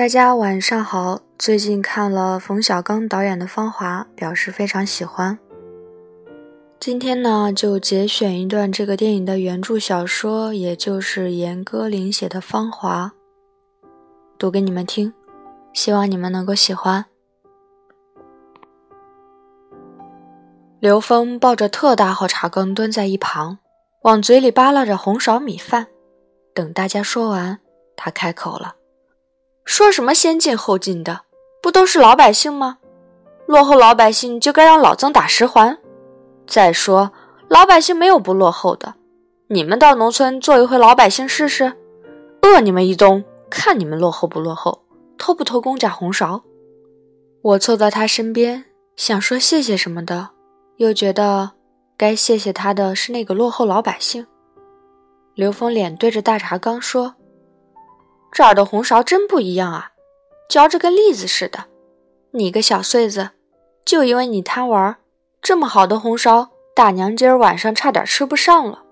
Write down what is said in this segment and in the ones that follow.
大家晚上好。最近看了冯小刚导演的《芳华》，表示非常喜欢。今天呢，就节选一段这个电影的原著小说，也就是严歌苓写的《芳华》，读给你们听，希望你们能够喜欢。刘峰抱着特大号茶缸蹲在一旁，往嘴里扒拉着红苕米饭。等大家说完，他开口了：“说什么先进后进的？”不都是老百姓吗？落后老百姓就该让老曾打十环。再说，老百姓没有不落后的。你们到农村做一回老百姓试试，饿你们一冬，看你们落后不落后，偷不偷公家红苕？我凑到他身边，想说谢谢什么的，又觉得该谢谢他的是那个落后老百姓。刘峰脸对着大茶缸说：“这儿的红苕真不一样啊。”嚼着跟栗子似的，你个小穗子，就因为你贪玩，这么好的红苕，大娘今儿晚上差点吃不上了。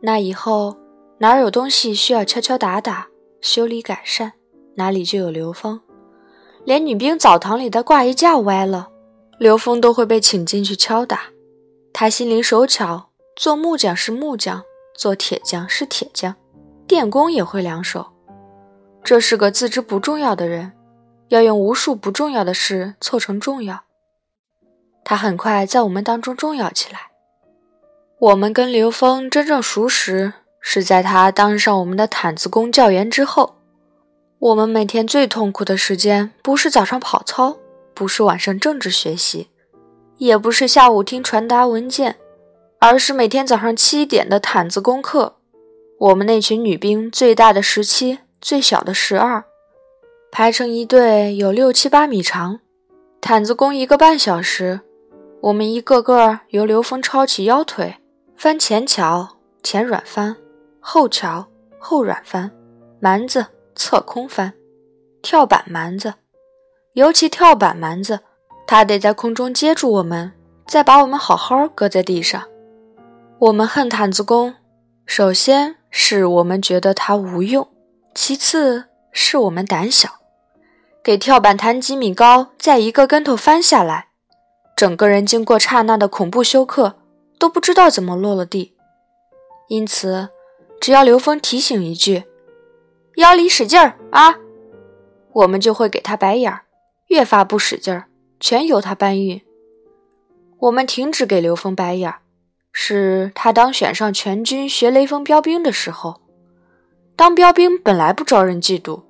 那以后哪儿有东西需要敲敲打打修理改善，哪里就有刘峰。连女兵澡堂里的挂衣架歪了，刘峰都会被请进去敲打。他心灵手巧，做木匠是木匠，做铁匠是铁匠，电工也会两手。这是个自知不重要的人，要用无数不重要的事凑成重要。他很快在我们当中重要起来。我们跟刘峰真正熟识，是在他当上我们的毯子工教员之后。我们每天最痛苦的时间，不是早上跑操，不是晚上政治学习，也不是下午听传达文件，而是每天早上七点的毯子功课。我们那群女兵最大的十七。最小的十二，排成一队，有六七八米长。毯子工一个半小时，我们一个个由刘峰抄起腰腿，翻前桥，前软翻，后桥，后软翻，蛮子侧空翻，跳板蛮子，尤其跳板蛮子，他得在空中接住我们，再把我们好好搁在地上。我们恨毯子工，首先是我们觉得他无用。其次是我们胆小，给跳板弹几米高，再一个跟头翻下来，整个人经过刹那的恐怖休克，都不知道怎么落了地。因此，只要刘峰提醒一句“腰里使劲儿啊”，我们就会给他白眼儿，越发不使劲儿，全由他搬运。我们停止给刘峰白眼儿，是他当选上全军学雷锋标兵的时候。当标兵本来不招人嫉妒，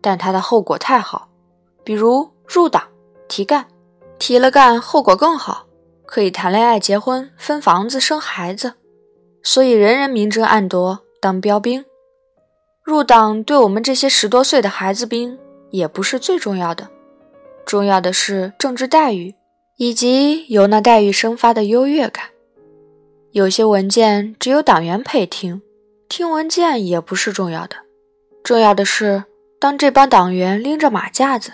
但他的后果太好，比如入党提干，提了干后果更好，可以谈恋爱、结婚、分房子、生孩子，所以人人明争暗夺当标兵。入党对我们这些十多岁的孩子兵也不是最重要的，重要的是政治待遇以及由那待遇生发的优越感。有些文件只有党员配听。听文件也不是重要的，重要的是，当这帮党员拎着马架子，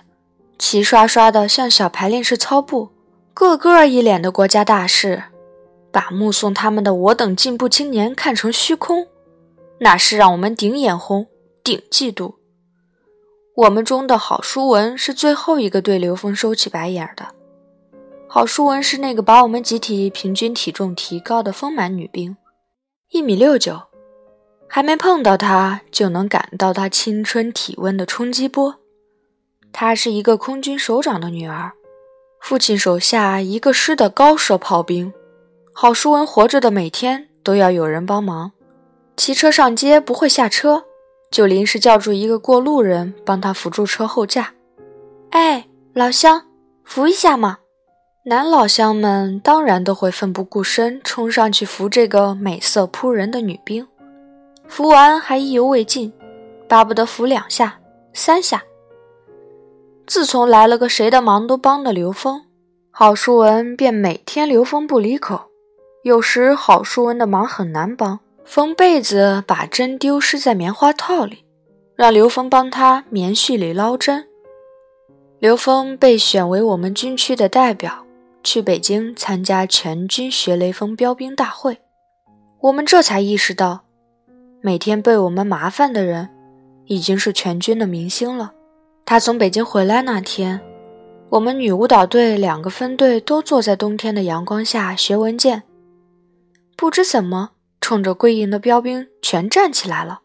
齐刷刷的向小排练室操步，个个一脸的国家大事，把目送他们的我等进步青年看成虚空，那是让我们顶眼红、顶嫉妒。我们中的郝淑文是最后一个对刘峰收起白眼的。郝淑文是那个把我们集体平均体重提高的丰满女兵，一米六九。还没碰到她，就能感到她青春体温的冲击波。她是一个空军首长的女儿，父亲手下一个师的高射炮兵。郝淑文活着的每天都要有人帮忙，骑车上街不会下车，就临时叫住一个过路人帮他扶住车后架。哎，老乡，扶一下嘛！男老乡们当然都会奋不顾身冲上去扶这个美色扑人的女兵。扶完还意犹未尽，巴不得扶两下、三下。自从来了个谁的忙都帮的刘峰，郝淑文便每天刘峰不离口。有时郝淑文的忙很难帮，缝被子把针丢失在棉花套里，让刘峰帮他棉絮里捞针。刘峰被选为我们军区的代表，去北京参加全军学雷锋标兵大会。我们这才意识到。每天被我们麻烦的人，已经是全军的明星了。他从北京回来那天，我们女舞蹈队两个分队都坐在冬天的阳光下学文件。不知怎么，冲着归营的标兵全站起来了。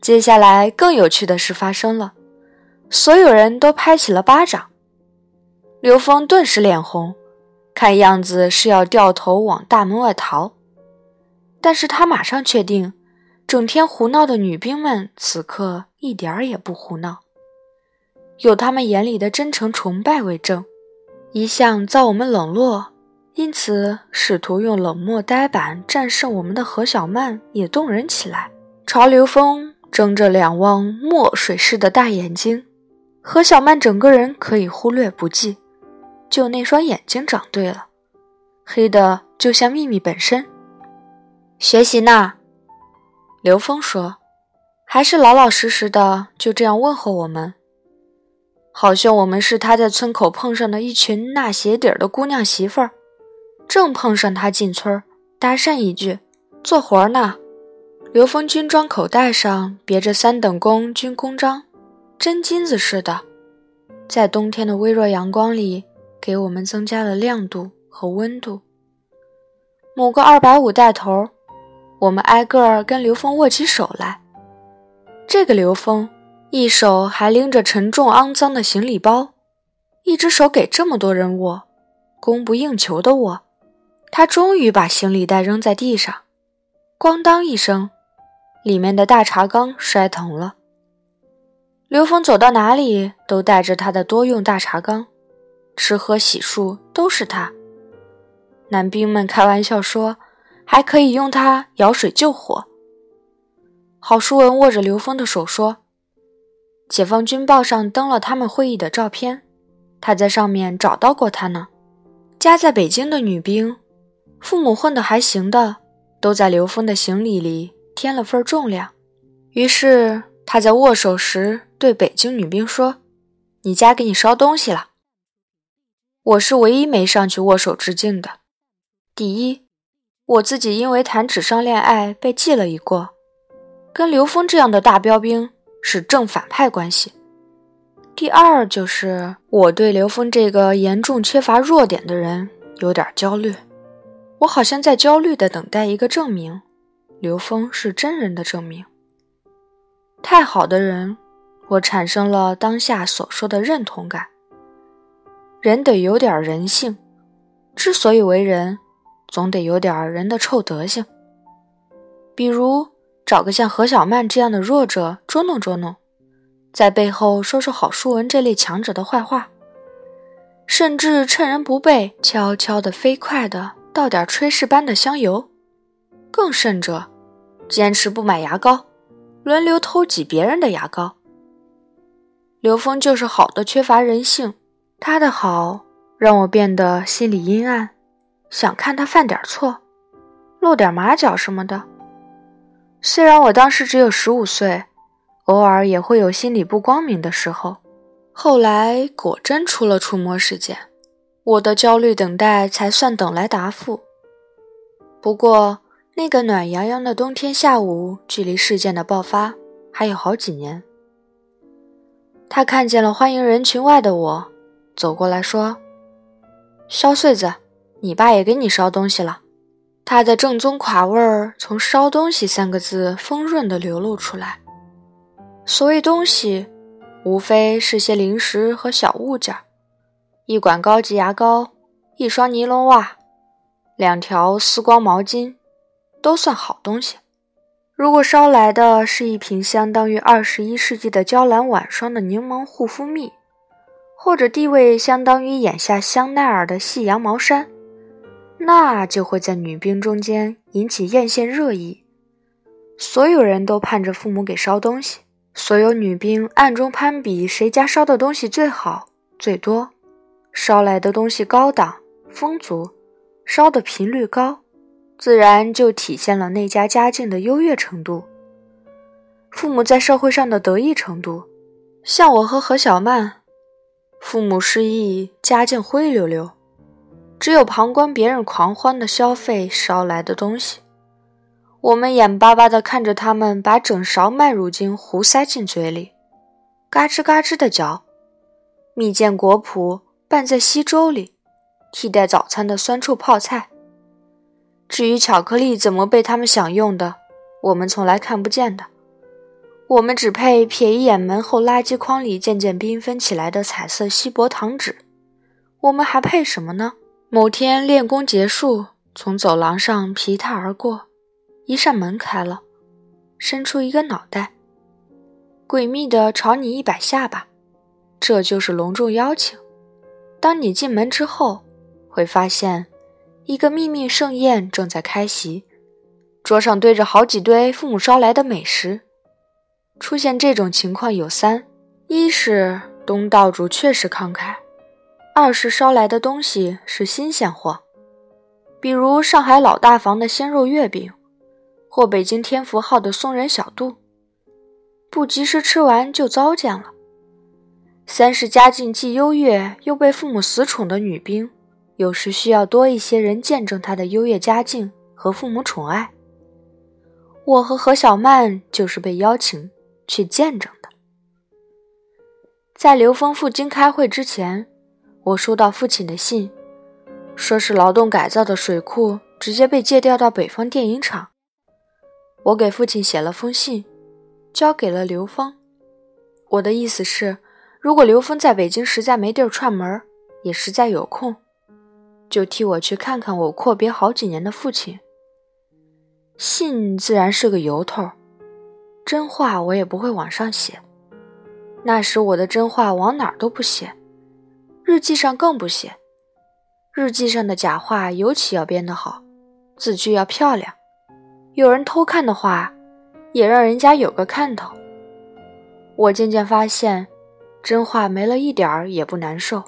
接下来更有趣的事发生了，所有人都拍起了巴掌。刘峰顿时脸红，看样子是要掉头往大门外逃。但是他马上确定，整天胡闹的女兵们此刻一点儿也不胡闹，有他们眼里的真诚崇拜为证。一向遭我们冷落，因此试图用冷漠呆板战胜我们的何小曼也动人起来，潮流峰睁着两汪墨水似的大眼睛。何小曼整个人可以忽略不计，就那双眼睛长对了，黑的就像秘密本身。学习呢，刘峰说，还是老老实实的就这样问候我们，好像我们是他在村口碰上的一群纳鞋底的姑娘媳妇儿，正碰上他进村搭讪一句，做活呢。刘峰军装口袋上别着三等功军功章，真金子似的，在冬天的微弱阳光里，给我们增加了亮度和温度。某个二百五带头。我们挨个儿跟刘峰握起手来。这个刘峰一手还拎着沉重肮脏的行李包，一只手给这么多人握，供不应求的握。他终于把行李袋扔在地上，咣当一声，里面的大茶缸摔疼了。刘峰走到哪里都带着他的多用大茶缸，吃喝洗漱都是他。男兵们开玩笑说。还可以用它舀水救火。郝淑文握着刘峰的手说：“解放军报上登了他们会议的照片，他在上面找到过他呢。家在北京的女兵，父母混得还行的，都在刘峰的行李里添了份重量。于是他在握手时对北京女兵说：‘你家给你捎东西了。’我是唯一没上去握手致敬的。第一。”我自己因为谈纸上恋爱被记了一过，跟刘峰这样的大标兵是正反派关系。第二就是我对刘峰这个严重缺乏弱点的人有点焦虑，我好像在焦虑的等待一个证明，刘峰是真人的证明。太好的人，我产生了当下所说的认同感。人得有点人性，之所以为人。总得有点人的臭德行，比如找个像何小曼这样的弱者捉弄捉弄，在背后说说郝淑文这类强者的坏话，甚至趁人不备，悄悄的、飞快的倒点炊事班的香油，更甚者，坚持不买牙膏，轮流偷挤别人的牙膏。刘峰就是好的缺乏人性，他的好让我变得心里阴暗。想看他犯点错，露点马脚什么的。虽然我当时只有十五岁，偶尔也会有心里不光明的时候。后来果真出了触摸事件，我的焦虑等待才算等来答复。不过那个暖洋洋的冬天下午，距离事件的爆发还有好几年。他看见了欢迎人群外的我，走过来说：“肖穗子。”你爸也给你烧东西了，他的正宗垮味儿从“烧东西”三个字丰润地流露出来。所谓东西，无非是些零食和小物件一管高级牙膏，一双尼龙袜，两条丝光毛巾，都算好东西。如果捎来的是一瓶相当于二十一世纪的娇兰晚霜的柠檬护肤蜜，或者地位相当于眼下香奈儿的细羊毛衫，那就会在女兵中间引起艳羡热议，所有人都盼着父母给烧东西，所有女兵暗中攀比谁家烧的东西最好最多，烧来的东西高档丰足，烧的频率高，自然就体现了那家家境的优越程度，父母在社会上的得意程度。像我和何小曼，父母失意，家境灰溜溜。只有旁观别人狂欢的消费捎来的东西，我们眼巴巴地看着他们把整勺麦乳精胡塞进嘴里，嘎吱嘎吱地嚼。蜜饯果脯拌在稀粥里，替代早餐的酸臭泡菜。至于巧克力怎么被他们享用的，我们从来看不见的。我们只配瞥一眼门后垃圾筐里渐渐缤纷起来的彩色锡箔糖纸。我们还配什么呢？某天练功结束，从走廊上皮踏而过，一扇门开了，伸出一个脑袋，诡秘地朝你一摆下巴，这就是隆重邀请。当你进门之后，会发现一个秘密盛宴正在开席，桌上堆着好几堆父母捎来的美食。出现这种情况有三：一是东道主确实慷慨。二是捎来的东西是新鲜货，比如上海老大房的鲜肉月饼，或北京天福号的松仁小肚，不及时吃完就糟践了。三是家境既优越又被父母死宠的女兵，有时需要多一些人见证她的优越家境和父母宠爱。我和何小曼就是被邀请去见证的。在刘峰赴京开会之前。我收到父亲的信，说是劳动改造的水库直接被借调到北方电影厂。我给父亲写了封信，交给了刘峰。我的意思是，如果刘峰在北京实在没地儿串门，也实在有空，就替我去看看我阔别好几年的父亲。信自然是个由头，真话我也不会往上写。那时我的真话往哪儿都不写。日记上更不写，日记上的假话尤其要编得好，字句要漂亮。有人偷看的话，也让人家有个看头。我渐渐发现，真话没了一点儿也不难受。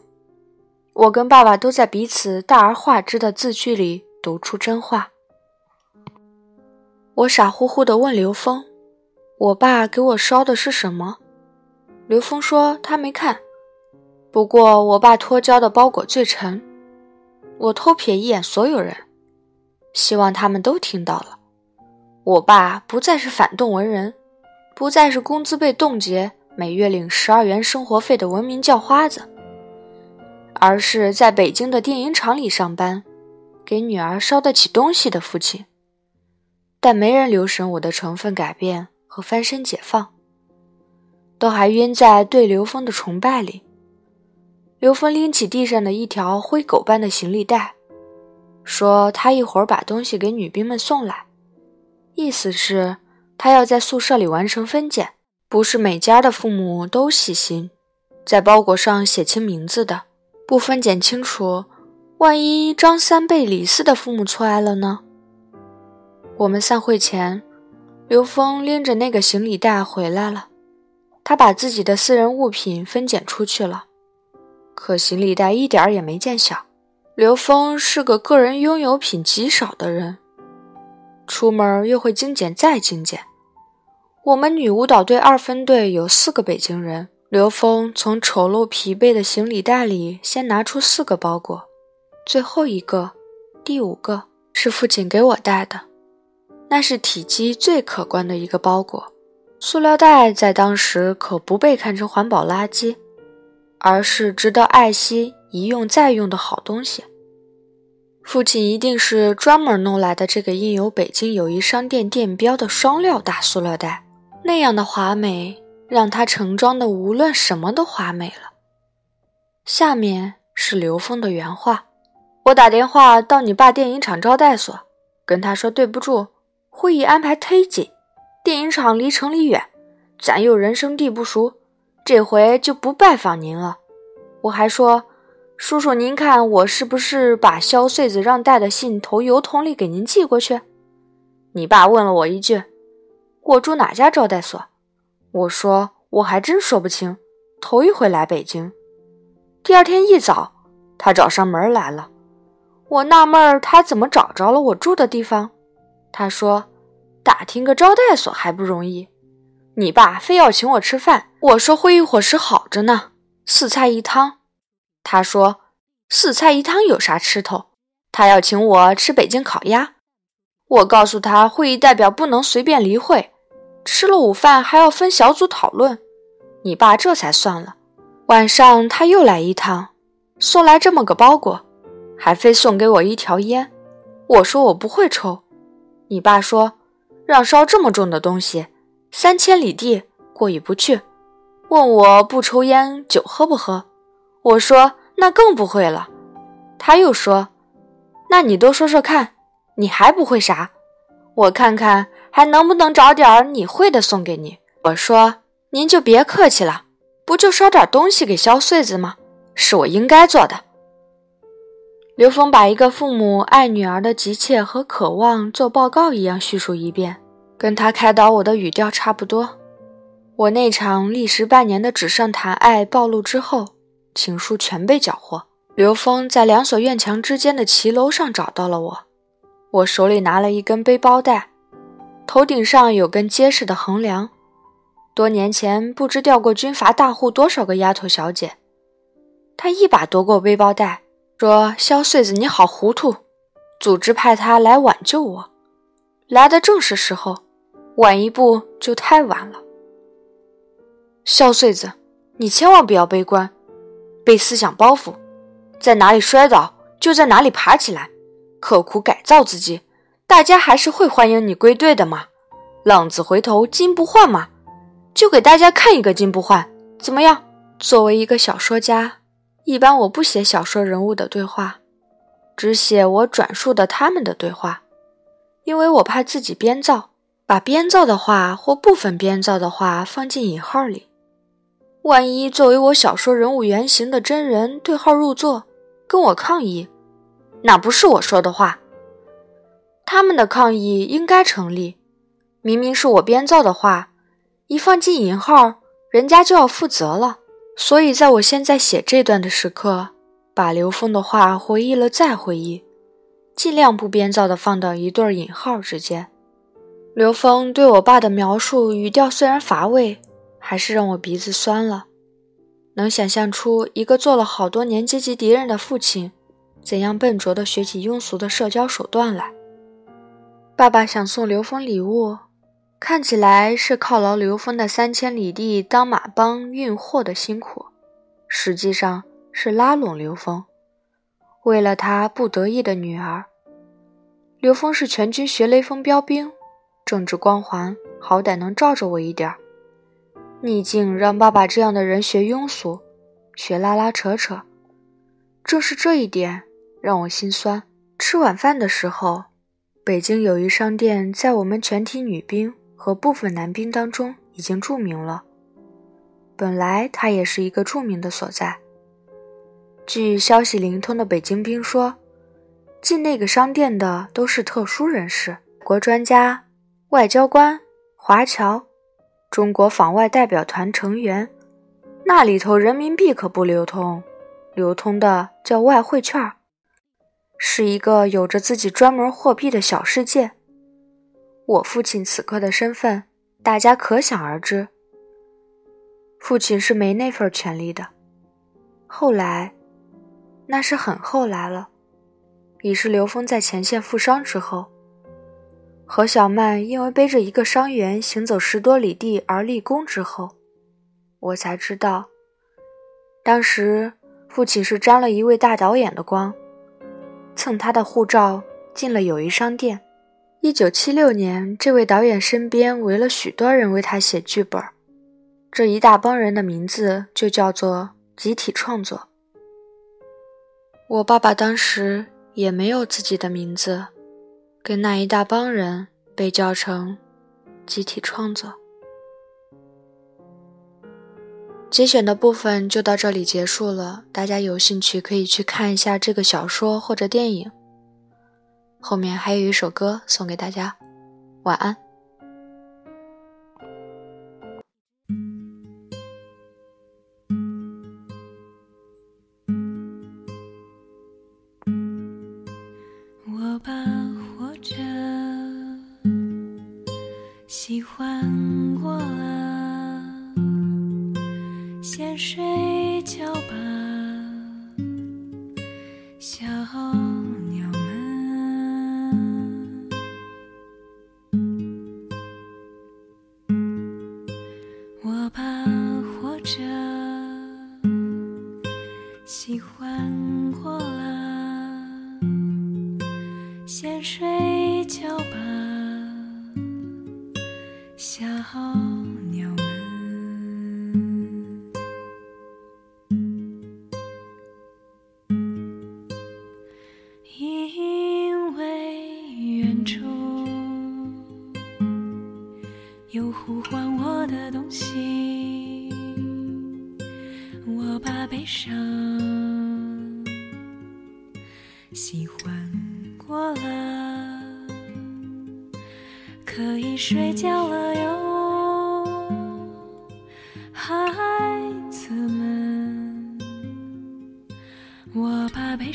我跟爸爸都在彼此大而化之的字句里读出真话。我傻乎乎地问刘峰：“我爸给我捎的是什么？”刘峰说他没看。不过，我爸托交的包裹最沉。我偷瞥一眼所有人，希望他们都听到了。我爸不再是反动文人，不再是工资被冻结、每月领十二元生活费的文明叫花子，而是在北京的电影厂里上班，给女儿捎得起东西的父亲。但没人留神我的成分改变和翻身解放，都还晕在对刘峰的崇拜里。刘峰拎起地上的一条灰狗般的行李袋，说：“他一会儿把东西给女兵们送来，意思是，他要在宿舍里完成分拣。不是每家的父母都细心，在包裹上写清名字的，不分拣清楚，万一张三被李四的父母错爱了呢？”我们散会前，刘峰拎着那个行李袋回来了，他把自己的私人物品分拣出去了。可行李袋一点儿也没见小。刘峰是个个人拥有品极少的人，出门又会精简再精简。我们女舞蹈队二分队有四个北京人，刘峰从丑陋疲惫的行李袋里先拿出四个包裹，最后一个，第五个是父亲给我带的，那是体积最可观的一个包裹。塑料袋在当时可不被看成环保垃圾。而是值得爱惜、一用再用的好东西。父亲一定是专门弄来的这个印有北京友谊商店店标的双料大塑料袋，那样的华美让他盛装的无论什么都华美了。下面是刘峰的原话：“我打电话到你爸电影厂招待所，跟他说对不住，会议安排忒紧，电影厂离城里远，咱又人生地不熟。”这回就不拜访您了。我还说，叔叔，您看我是不是把肖穗子让带的信投邮筒里给您寄过去？你爸问了我一句：“我住哪家招待所？”我说：“我还真说不清，头一回来北京。”第二天一早，他找上门来了。我纳闷儿，他怎么找着了我住的地方？他说：“打听个招待所还不容易。”你爸非要请我吃饭，我说会议伙食好着呢，四菜一汤。他说四菜一汤有啥吃头？他要请我吃北京烤鸭。我告诉他，会议代表不能随便离会，吃了午饭还要分小组讨论。你爸这才算了。晚上他又来一趟，送来这么个包裹，还非送给我一条烟。我说我不会抽。你爸说让烧这么重的东西，三千里地过意不去，问我不抽烟，酒喝不喝？我说那更不会了。他又说，那你多说说看。你还不会啥？我看看还能不能找点你会的送给你。我说您就别客气了，不就烧点东西给肖穗子吗？是我应该做的。刘峰把一个父母爱女儿的急切和渴望做报告一样叙述一遍，跟他开导我的语调差不多。我那场历时半年的纸上谈爱暴露之后，情书全被缴获。刘峰在两所院墙之间的骑楼上找到了我。我手里拿了一根背包带，头顶上有根结实的横梁。多年前不知调过军阀大户多少个丫头小姐。他一把夺过背包带，说：“萧穗子，你好糊涂！组织派他来挽救我，来的正是时候，晚一步就太晚了。萧穗子，你千万不要悲观，背思想包袱，在哪里摔倒就在哪里爬起来。”刻苦改造自己，大家还是会欢迎你归队的嘛。浪子回头金不换嘛，就给大家看一个金不换，怎么样？作为一个小说家，一般我不写小说人物的对话，只写我转述的他们的对话，因为我怕自己编造，把编造的话或部分编造的话放进引号里，万一作为我小说人物原型的真人对号入座，跟我抗议。那不是我说的话，他们的抗议应该成立。明明是我编造的话，一放进引号，人家就要负责了。所以，在我现在写这段的时刻，把刘峰的话回忆了再回忆，尽量不编造的放到一对引号之间。刘峰对我爸的描述语调虽然乏味，还是让我鼻子酸了。能想象出一个做了好多年阶级敌人的父亲。怎样笨拙地学起庸俗的社交手段来？爸爸想送刘峰礼物，看起来是犒劳刘峰的三千里地当马帮运货的辛苦，实际上是拉拢刘峰，为了他不得意的女儿。刘峰是全军学雷锋标兵，政治光环好歹能罩着我一点儿逆境让爸爸这样的人学庸俗，学拉拉扯扯，正是这一点。让我心酸。吃晚饭的时候，北京友谊商店在我们全体女兵和部分男兵当中已经著名了。本来它也是一个著名的所在。据消息灵通的北京兵说，进那个商店的都是特殊人士、国专家、外交官、华侨、中国访外代表团成员。那里头人民币可不流通，流通的叫外汇券。是一个有着自己专门货币的小世界。我父亲此刻的身份，大家可想而知。父亲是没那份权利的。后来，那是很后来了，已是刘峰在前线负伤之后。何小曼因为背着一个伤员行走十多里地而立功之后，我才知道，当时父亲是沾了一位大导演的光。蹭他的护照进了友谊商店。一九七六年，这位导演身边围了许多人为他写剧本，这一大帮人的名字就叫做集体创作。我爸爸当时也没有自己的名字，跟那一大帮人被叫成集体创作。节选的部分就到这里结束了，大家有兴趣可以去看一下这个小说或者电影。后面还有一首歌送给大家，晚安。活着，喜欢过了，先睡觉吧，小。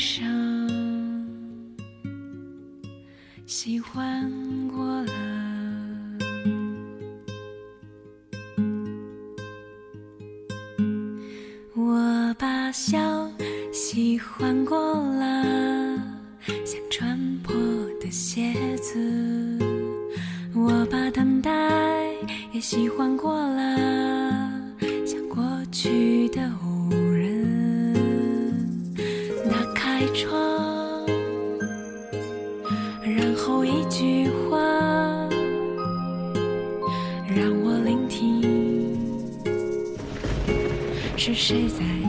上，喜欢过了。我把笑。是谁在